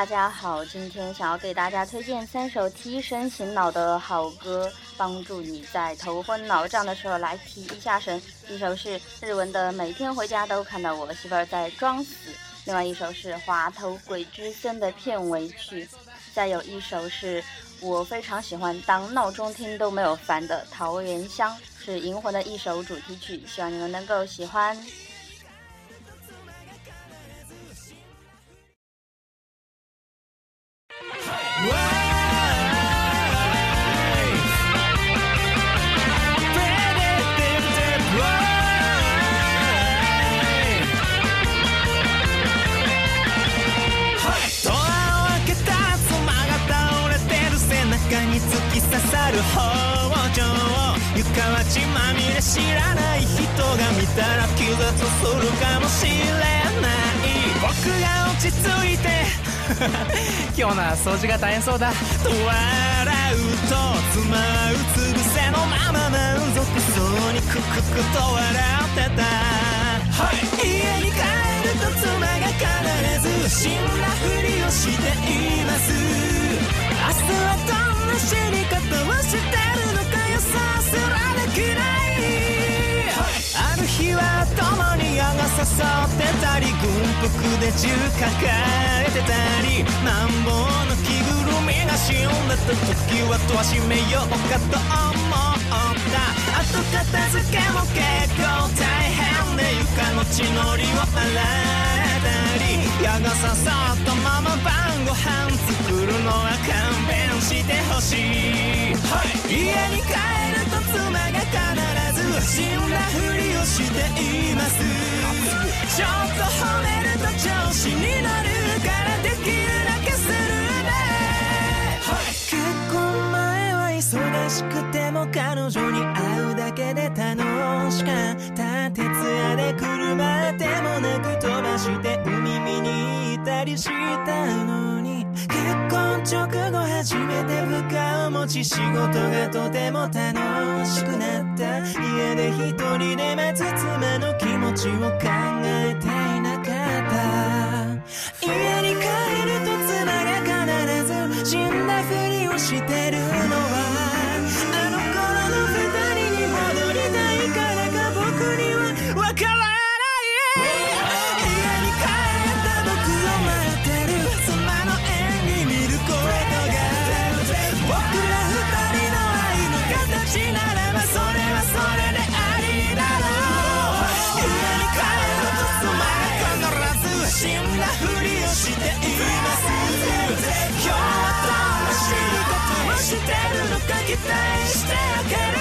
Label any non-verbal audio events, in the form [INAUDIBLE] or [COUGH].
大家好，今天想要给大家推荐三首提神醒脑的好歌，帮助你在头昏脑胀的时候来提一下神。一首是日文的《每天回家都看到我媳妇儿在装死》，另外一首是《滑头鬼之森》的片尾曲，再有一首是我非常喜欢当闹钟听都没有烦的《桃源乡》，是《银魂》的一首主题曲，希望你们能够喜欢。血まみれ知らない人が見たら気絶するかもしれない。僕が落ち着いて [LAUGHS] 今日の掃除が大変そうだ。と笑うと妻うつ伏せのまま満足そうにクククと笑ってた、はい、家に帰ると妻が必ず死んだふりをしています。明日はどんな死に方に矢が刺さってたり軍服で銃抱えてたりなんぼの着ぐるみが死んだった時は戸は閉めようかと思った後片付けも結構大変で床の血のりを洗えたり矢が刺さったまま晩ご飯作るのは勘弁してほしい、はい、家に帰妻が必ず死んだふりをしています。ちょっと褒めると調子に乗るからできるだけするね、結婚前は忙しくても彼女に会うだけで楽しかった。徹夜で車でもなく飛ばして海見に行ったりしたのに。結婚直後初めて部下を持ち仕事がとても楽しくなった。家で一人で待つ妻の気持ちを考えて。るのか期待